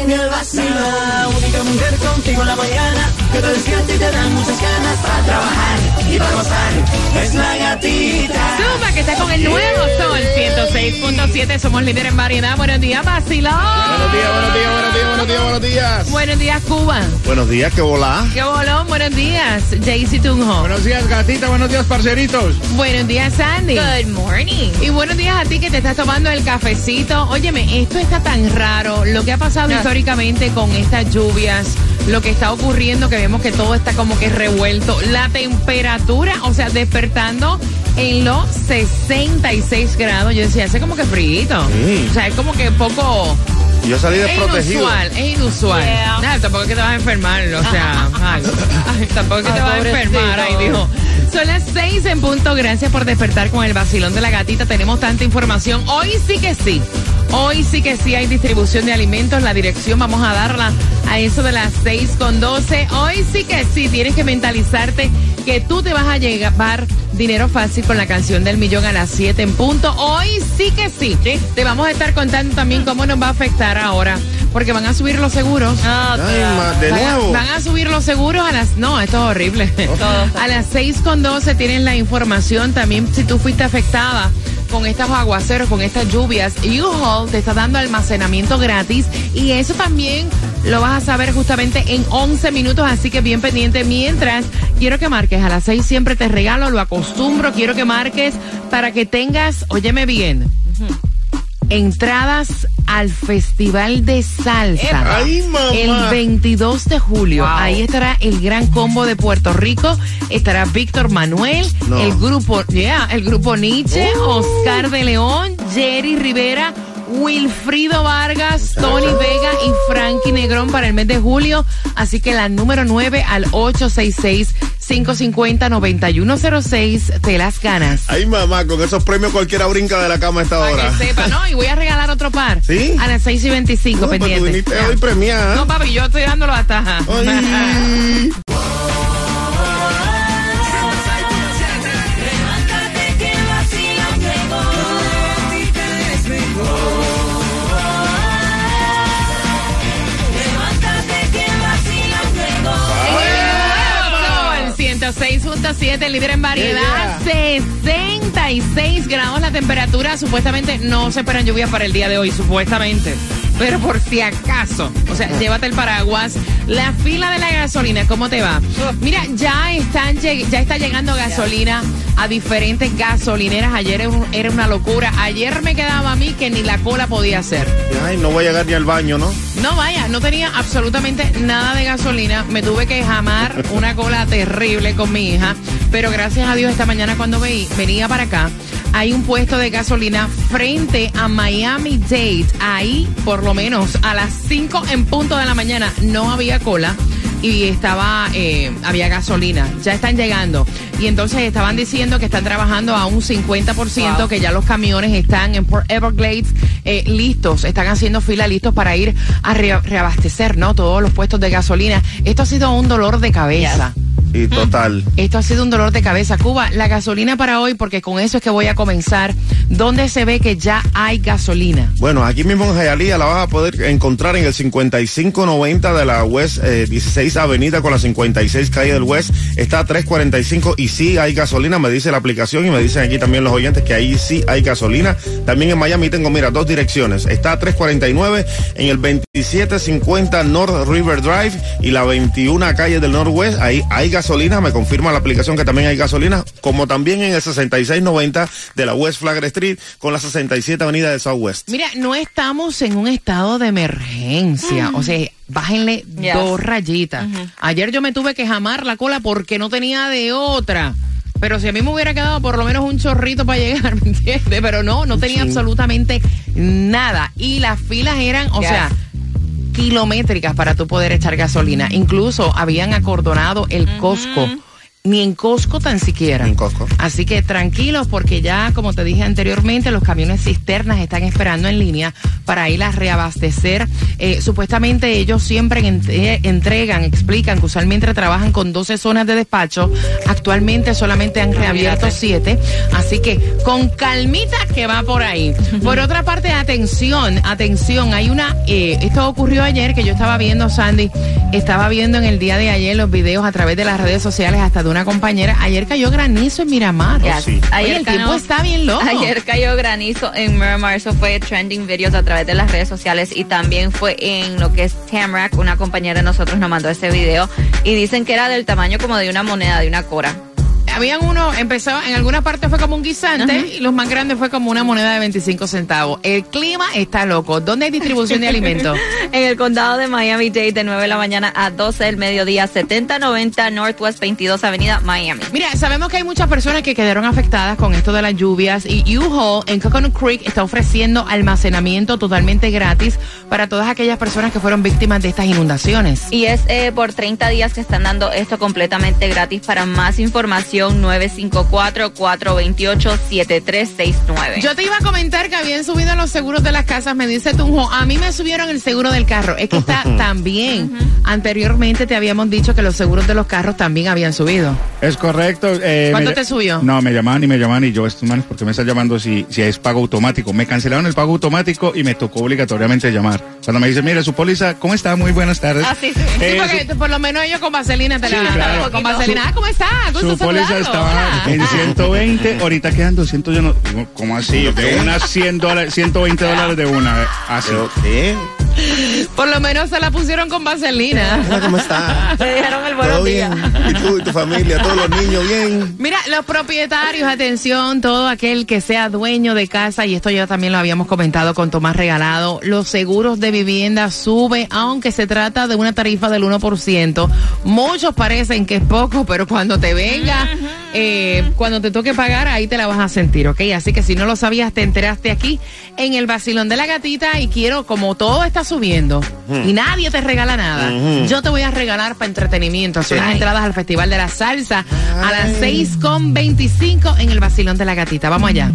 en el vacilón. La única mujer contigo en la mañana que te despierta y te dan muchas ganas para trabajar y para gozar. Es la gatita. Suma que está con el nuevo sol 106.7. Somos líder en variedad. Buenos días, vacilón. Buenos días, buenos días, buenos días, buenos días, buenos días. Buenos días, Cuba. Buenos días, qué volá. Qué bolón. Buenos días, JC Tunjo. Buenos días, gatita, buenos días, parceritos. Buenos días, Sandy. Good morning. Y buenos días a ti que te estás tomando el cafecito. Óyeme, esto está tan raro. Lo que ha pasado históricamente con estas lluvias, lo que está ocurriendo, que vemos que todo está como que revuelto. La temperatura, o sea, despertando en los 66 grados. Yo decía, hace como que frío. Sí. O sea, es como que poco. Yo salí Es desprotegido. inusual, es inusual. Yeah. Nada, tampoco es que te vas a enfermar, o sea, ay, ay, tampoco es que te vas a enfermar, ay Dios. Son las seis en punto, gracias por despertar con el vacilón de la gatita, tenemos tanta información. Hoy sí que sí, hoy sí que sí hay distribución de alimentos, la dirección vamos a darla a eso de las seis con doce. Hoy sí que sí, tienes que mentalizarte que tú te vas a llevar dinero fácil con la canción del millón a las 7 en punto. Hoy sí que sí. Te vamos a estar contando también cómo nos va a afectar ahora, porque van a subir los seguros. Ah, Ay, de Van a, nuevo. van a subir los seguros a las... No, esto es horrible. A las 6 con 12 tienen la información. También si tú fuiste afectada con estos aguaceros, con estas lluvias, U-Haul te está dando almacenamiento gratis y eso también lo vas a saber justamente en 11 minutos, así que bien pendiente. Mientras, quiero que marques a las 6 siempre te regalo, lo acostumbro, quiero que marques para que tengas, óyeme bien, entradas al Festival de Salsa. Ay, mamá. El 22 de julio. Ahí estará el gran combo de Puerto Rico. Estará Víctor Manuel, No. el grupo, yeah, el grupo Nietzsche, Oscar de León, Jerry Rivera. Wilfrido Vargas, Tony Vega y Frankie Negrón para el mes de julio. Así que la número 9 al 866-550-9106 te las ganas. Ay, mamá, con esos premios cualquiera brinca de la cama a esta Para hora. que sepa, ¿no? Y voy a regalar otro par. ¿Sí? A las 6 y 25, No, pues tú pendiente. viniste hoy premiada. No, papi, yo estoy dándolo hasta. Ay. 9.7, líder en variedad. Yeah, yeah. 66 grados la temperatura. Supuestamente no se esperan lluvias para el día de hoy, supuestamente. Pero por si acaso, o sea, llévate el paraguas. La fila de la gasolina, ¿cómo te va? Mira, ya, están, ya está llegando gasolina a diferentes gasolineras. Ayer era una locura. Ayer me quedaba a mí que ni la cola podía hacer. Ay, no voy a llegar ni al baño, ¿no? No, vaya, no tenía absolutamente nada de gasolina. Me tuve que jamar una cola terrible con mi hija. Pero gracias a Dios, esta mañana cuando veí, venía para acá, hay un puesto de gasolina frente a Miami Dade. Ahí, por lo menos, a las 5 en punto de la mañana, no había cola. Y estaba, eh, había gasolina, ya están llegando. Y entonces estaban diciendo que están trabajando a un 50%, que ya los camiones están en Port Everglades eh, listos, están haciendo fila listos para ir a re- reabastecer, ¿no? Todos los puestos de gasolina. Esto ha sido un dolor de cabeza. Y total. Esto ha sido un dolor de cabeza. Cuba, la gasolina para hoy, porque con eso es que voy a comenzar. ¿Dónde se ve que ya hay gasolina? Bueno, aquí mismo en Hialeah la vas a poder encontrar en el 5590 de la West eh, 16 Avenida con la 56 calle del West. Está a 345 y sí hay gasolina, me dice la aplicación y me dicen aquí también los oyentes que ahí sí hay gasolina. También en Miami tengo, mira, dos direcciones. Está a 349 en el 2750 North River Drive y la 21 calle del Northwest. Ahí hay gasolina, me confirma la aplicación que también hay gasolina, como también en el 6690 de la West Flagler Street con la 67 Avenida del Southwest. Mira, no estamos en un estado de emergencia. O sea, bájenle Yes. dos rayitas. Ayer yo me tuve que jamar la cola porque no tenía de otra. Pero si a mí me hubiera quedado por lo menos un chorrito para llegar, ¿me entiendes? Pero no, no tenía Sí. absolutamente nada. Y las filas eran, o Yes. sea, kilométricas para tú poder echar gasolina. Incluso habían acordonado el Costco ni en Costco tan siquiera. En Costco. Así que tranquilos porque ya, como te dije anteriormente, los camiones cisternas están esperando en línea para ir a reabastecer. Eh, supuestamente ellos siempre ent- entregan, explican que usualmente trabajan con 12 zonas de despacho. Actualmente solamente han reabierto 7. Así que con calmita que va por ahí. Por otra parte, atención, atención. Hay una, eh, esto ocurrió ayer que yo estaba viendo, Sandy, estaba viendo en el día de ayer los videos a través de las redes sociales hasta de una compañera. Ayer cayó granizo en Miramar. Yes. sí. Oye, el tiempo está bien loco. Ayer cayó granizo en Miramar, eso fue trending videos a través de las redes sociales y también fue en lo que es Tamrac, una compañera de nosotros nos mandó ese video y dicen que era del tamaño como de una moneda, de una cora. Habían uno, empezó, en alguna parte fue como un guisante y los más grandes fue como una moneda de 25 centavos. El clima está loco. ¿Dónde hay distribución de alimentos? En el condado de Miami-Dade de 9 de la mañana a 12 del mediodía, 7090 Northwest 22 Avenida, Miami. Mira, sabemos que hay muchas personas que quedaron afectadas con esto de las lluvias y U-Haul en Coconut Creek está ofreciendo almacenamiento totalmente gratis para todas aquellas personas que fueron víctimas de estas inundaciones. Y es eh, por 30 días que están dando esto completamente gratis. Para más información, 954-428-7369. Yo te iba a comentar que habían subido los seguros de las casas, me dice Tunjo, a mí me subieron el seguro del carro. Es que está también. Anteriormente te habíamos dicho que los seguros de los carros también habían subido. Es correcto. eh, ¿Cuánto te subió? No, me llamaban y me llamaban y yo, estos manes, ¿por qué me están llamando si, si es pago automático? Me cancelaron el pago automático y me tocó obligatoriamente llamar. Cuando me dicen, mire, su póliza, ¿cómo está? Muy buenas tardes. Ah, sí, sí. Sí, Eh, porque su- por lo menos ellos con vaselina te Sí, la claro. con vaselina. Ah, ¿cómo está? Gusto Su póliza estaba en 120, ahorita quedan 200, yo no, ¿cómo así? De unas 100 dólares, 120 dólares de una, así. Pero, ¿qué? Por lo menos se la pusieron con vaselina. Hola, ¿cómo está? Te dijeron el ¿Todo buenos bien? días. ¿Y tú y tu familia? ¿Todos los niños bien? Mira, los propietarios, atención, todo aquel que sea dueño de casa, y esto ya también lo habíamos comentado con Tomás Regalado, los seguros de vivienda suben, aunque se trata de una tarifa del 1%. Muchos parecen que es poco, pero cuando te venga, eh, cuando te toque pagar, ahí te la vas a sentir, ¿ok? Así que si no lo sabías, te enteraste aquí en el vacilón de la gatita y quiero, como todo está subiendo y nadie te regala nada, yo te voy a regalar para entretenimiento. Son las entradas al Festival de la Salsa a las 6.25 en el vacilón de la gatita. Vamos allá.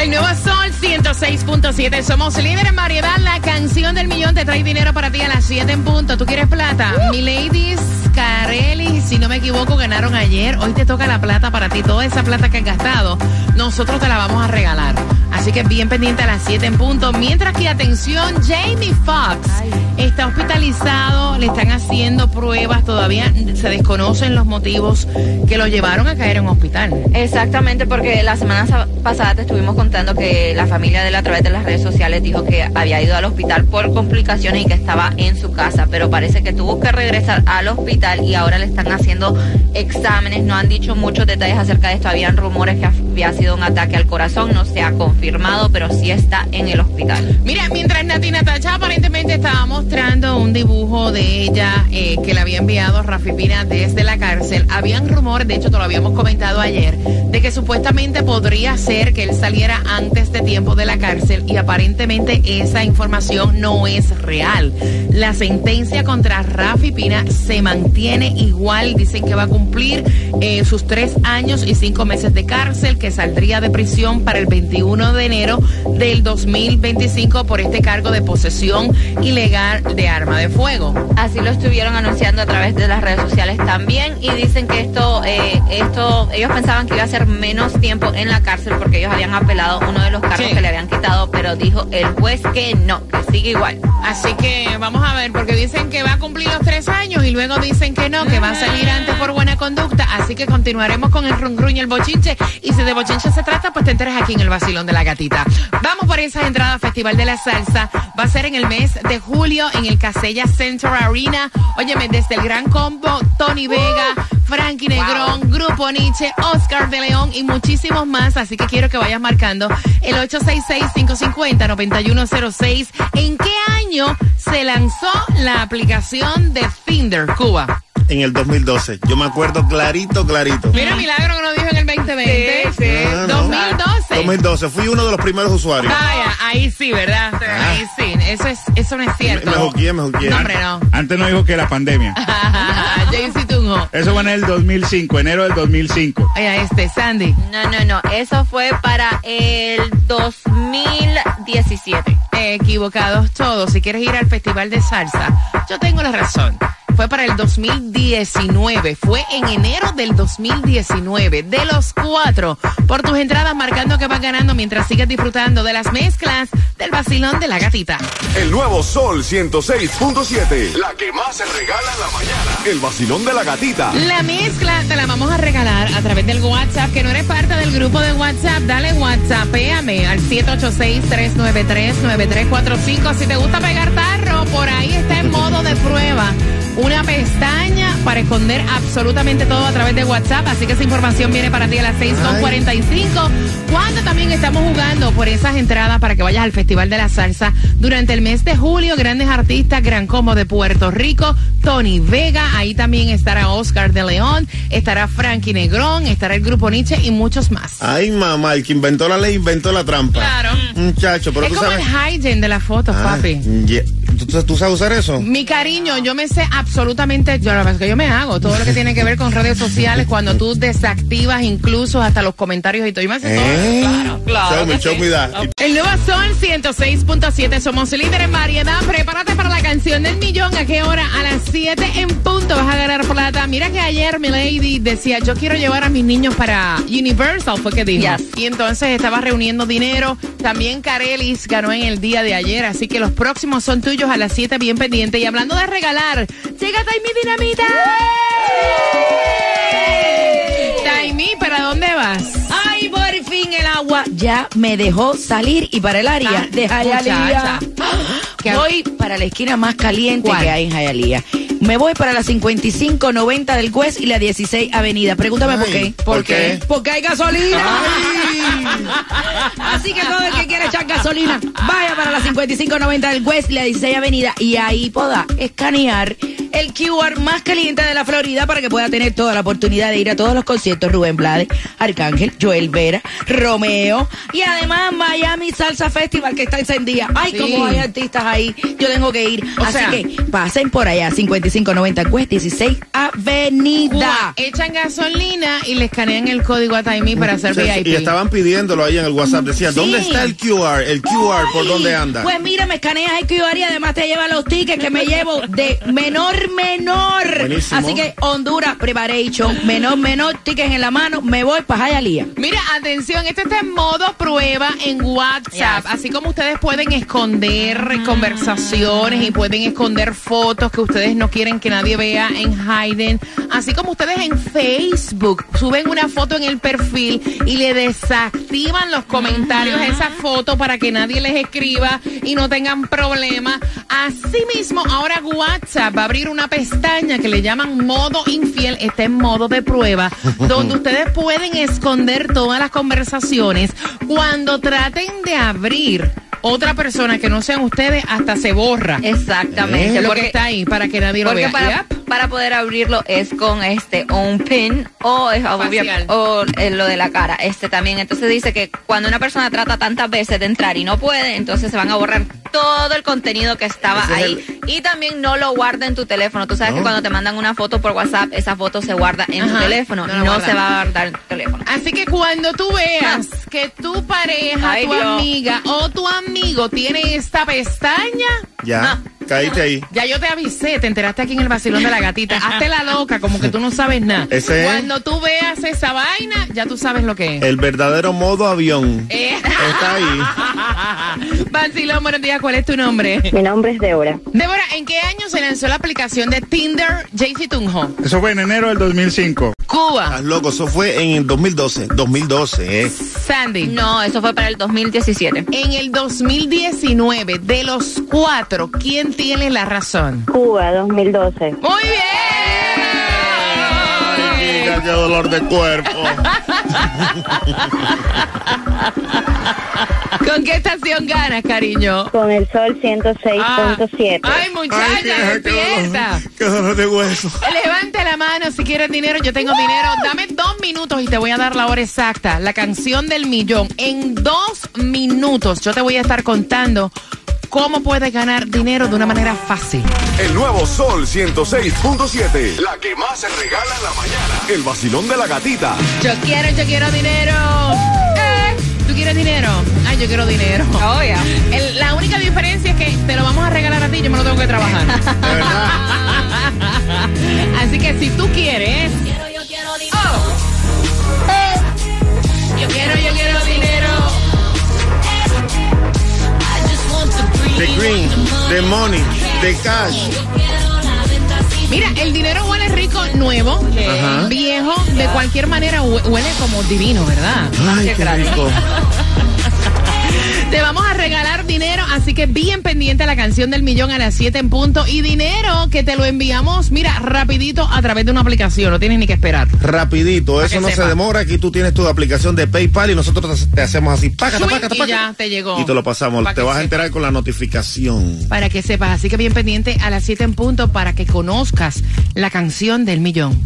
El nuevo Sol 106.7. Somos líderes en variedad. La canción del millón te trae dinero para ti a las 7 en punto. ¿Tú quieres plata? Mi ladies, Carelli, si no me equivoco, ganaron ayer. Hoy te toca la plata para ti. Toda esa plata que has gastado, nosotros te la vamos a regalar. Así que bien pendiente a las 7 en punto. Mientras que, atención, Jamie Foxx está hospitalizado. Le están haciendo pruebas. Todavía se desconocen los motivos que lo llevaron a caer en hospital. Exactamente, porque la semana sa- pasada te estuvimos contando que la familia de él a través de las redes sociales dijo que había ido al hospital por complicaciones y que estaba en su casa, pero parece que tuvo que regresar al hospital y ahora le están haciendo exámenes. No han dicho muchos detalles acerca de esto. Habían rumores que había sido un ataque al corazón, no se ha confirmado, pero sí está en el hospital. Mira, mientras Nati Natacha aparentemente estaba mostrando un dibujo de ella eh, que le había enviado Rafi Pina desde la cárcel, habían rumores, de hecho te lo habíamos comentado ayer, de que supuestamente podría ser que él saliera antes de tiempo de la cárcel y aparentemente esa información no es real. La sentencia contra Rafi Pina se mantiene igual, dicen que va a cumplir eh, sus tres años y cinco meses de cárcel, que saldría de prisión para el 21 de enero del 2025 por este cargo de posesión ilegal de arma de fuego. Así lo estuvieron anunciando a través de las redes sociales también y dicen que esto, eh, esto, ellos pensaban que iba a ser menos tiempo en la cárcel porque ellos habían apelado uno de los cargos Sí. que le habían quitado, pero dijo el juez que no, que sigue igual. Así que vamos a ver, porque dicen que va a cumplir los tres años y luego dicen que no, que va a salir antes por buena conducta. Así que continuaremos con el run y el bochinche. Y si de bochinche se trata, pues te enteras aquí en el vacilón de la gatita. Vamos por esas entradas al Festival de la Salsa. Va a ser en el mes de julio en el Casella Center Arena. Óyeme, desde el Gran Combo, Tony Vega, Frankie Negrón, Grupo Nietzsche, Oscar de León y muchísimos más. Así que quiero que vayas marcando el 866-550-9106. ¿En qué año se lanzó la aplicación de Finder, Cuba? En el 2012. Yo me acuerdo clarito, clarito. Mira, milagro que nos dijo en el 2020. Sí, sí. Ah, no. 2012. 2012. Fui uno de los primeros usuarios. Vaya, ahí sí, ¿verdad? Ah. Ahí sí. Eso es, eso no es cierto. Me juqué, me juqué. No, hombre, no. Antes no dijo que la pandemia. Jaycee Tunjo. Eso fue en el 2005, enero del 2005. Oye, este, Sandy. No, no, no. Eso fue para el 2017. Equivocados todos. Si quieres ir al Festival de Salsa, yo tengo la razón. Fue para el 2019. Fue en enero del 2019. De los cuatro. Por tus entradas marcando que vas ganando mientras sigues disfrutando de las mezclas del vacilón de la gatita. El nuevo Sol 106.7. La que más se regala en la mañana. El vacilón de la gatita. La mezcla te la vamos a regalar a través del WhatsApp. Que no eres parte del grupo de WhatsApp, dale WhatsApp, péame al 786-393-9345. Si te gusta pegar por ahí está en modo de prueba. Una pestaña para esconder absolutamente todo a través de WhatsApp. Así que esa información viene para ti a las 6.45. Cuando también estamos jugando por esas entradas para que vayas al Festival de la Salsa durante el mes de julio. Grandes artistas, Gran Como de Puerto Rico, Tony Vega. Ahí también estará Oscar de León, estará Frankie Negrón, estará el grupo Nietzsche y muchos más. Ay, mamá, el que inventó la ley inventó la trampa. Claro. Muchacho, pero es tú como sabes. el hygiene de las fotos, Ay, papi. ye- ¿Tú, sabes usar eso? Mi cariño, yo me sé absolutamente, yo la verdad es que yo me hago todo lo que tiene que ver con redes sociales cuando tú desactivas incluso hasta los comentarios y todo. Yo me sé ¿Eh? todo. Claro, claro. Me, sí. that. El nuevo Sol 106.7, somos líderes en variedad. Prepárate para la canción del millón. ¿A qué hora? A las 7 en punto vas a ganar plata. Mira que ayer mi lady decía, yo quiero llevar a mis niños para Universal, fue que dijo. Yes. Y entonces estaba reuniendo dinero. También Carelis ganó en el día de ayer, así que los próximos son tuyos a las 7 bien pendiente. Y hablando de regalar, llega Taimi Dinamita. Taimi, ¿para dónde vas? El agua ya me dejó salir y para el área Ah, de Jayalía. Voy para la esquina más caliente ¿Cuál? que hay en Jayalía. Me voy para la 5590 del West y la 16 Avenida. Pregúntame por qué. ¿por qué? Porque hay gasolina. Así que todo el que quiera echar gasolina, vaya para la 5590 del West y la 16 Avenida y ahí pueda escanear el QR más caliente de la Florida para que pueda tener toda la oportunidad de ir a todos los conciertos Rubén Blades, Arcángel, Joel Vera, Romeo y además Miami Salsa Festival que está encendida. Ay, Sí. como hay artistas ahí, yo tengo que ir. O Así sea- que pasen por allá, 5590 West, 16 Avenida. Echan gasolina y le escanean el código a Taimi para hacer Sí, VIP. Y estaban pidiéndolo ahí en el WhatsApp. Decía, ¿dónde está el QR? El QR, ¿por dónde anda? Pues mira, me escaneas el QR y además te lleva los tickets que me llevo de menor, menor. Buenísimo. Así que Honduras Preparation, menor, menor, tickets en la mano, me voy para Jayalía. Mira, atención, este está en modo prueba en WhatsApp. Yes. Así como ustedes pueden esconder conversaciones y pueden esconder fotos que ustedes no quieren que nadie vea en Hayden. Así como ustedes en Facebook suben una foto en el perfil y le desactivan los comentarios a esa foto para que nadie les escriba y no tengan problemas. Asimismo, ahora WhatsApp va a abrir una pestaña que le llaman modo infiel. Está en modo de prueba, donde ustedes pueden esconder todas las conversaciones. Cuando traten de abrir otra persona que no sean ustedes, hasta se borra. Exactamente. lo que porque está ahí para que nadie lo vea. para, Yep. Para poder abrirlo es con este o un pin o es obvio- o eh, lo de la cara. Este también entonces dice que cuando una persona trata tantas veces de entrar y no puede entonces se van a borrar todo el contenido que estaba Ese es ahí. y también no lo guarda en tu teléfono. Tú sabes No. que cuando te mandan una foto por WhatsApp esa foto se guarda en tu Ajá, teléfono no no, se va a guardar en tu teléfono. Así que cuando tú veas que tu pareja, Ay, tu Dios. amiga o tu amigo tiene esta pestaña, Ya, Ah. Caíste ahí. Ya yo te avisé, te enteraste aquí en el vacilón de la gatita. Hazte la loca, como que tú no sabes nada. Ese es- Cuando tú veas esa vaina, ya tú sabes lo que es. El verdadero modo avión. Eh. Está ahí. Vacilón, buenos días, ¿cuál es tu nombre? Mi nombre es Débora. Débora, ¿en qué año se lanzó la aplicación de Tinder JC Tunjo? Eso fue en enero del 2005. Cuba, Estás loco, eso fue en el 2012. 2012, ¿eh? Sandy. no eso fue para el 2017 En el 2019, de los cuatro, ¿quién tiene la razón? Cuba, 2012. Muy bien. Qué dolor de cuerpo. ¿Con qué estación ganas, cariño? Con el sol 106.7. Ah. Ay, muchacha, despierta. qué dolor de hueso. Levante la mano si quieres dinero. Yo tengo dinero. Dame dos minutos y te voy a dar la hora exacta. La canción del millón. En dos minutos yo te voy a estar contando cómo puedes ganar dinero de una manera fácil. El nuevo Sol 106.7. La que más se regala en la mañana. El vacilón de la gatita. Yo quiero, yo quiero dinero. Eh, ¿Tú quieres dinero? Ay, yo quiero dinero. Oh, yeah. El- la única diferencia es que te lo vamos a regalar a ti, yo me lo tengo que trabajar. De verdad. Así que si tú quieres. Oh. Yo quiero, yo quiero dinero. The green, the money, the cash. Mira, el dinero huele rico nuevo, Ajá. viejo, de cualquier manera hue- huele como divino, ¿verdad? Ay, qué rico. Te vamos a regalar dinero, así que bien pendiente a la canción del millón a las 7 en punto. Y dinero que te lo enviamos, mira, rapidito a través de una aplicación, no tienes ni que esperar. Rapidito, eso no se demora. Aquí tú tienes tu aplicación de PayPal y nosotros te- hacemos así, págata, Swing, págata, y ya te llegó. Y te lo pasamos. Pa' Te vas a enterar con la notificación. Para que sepas, así que bien pendiente a las 7 en punto para que conozcas la canción del millón.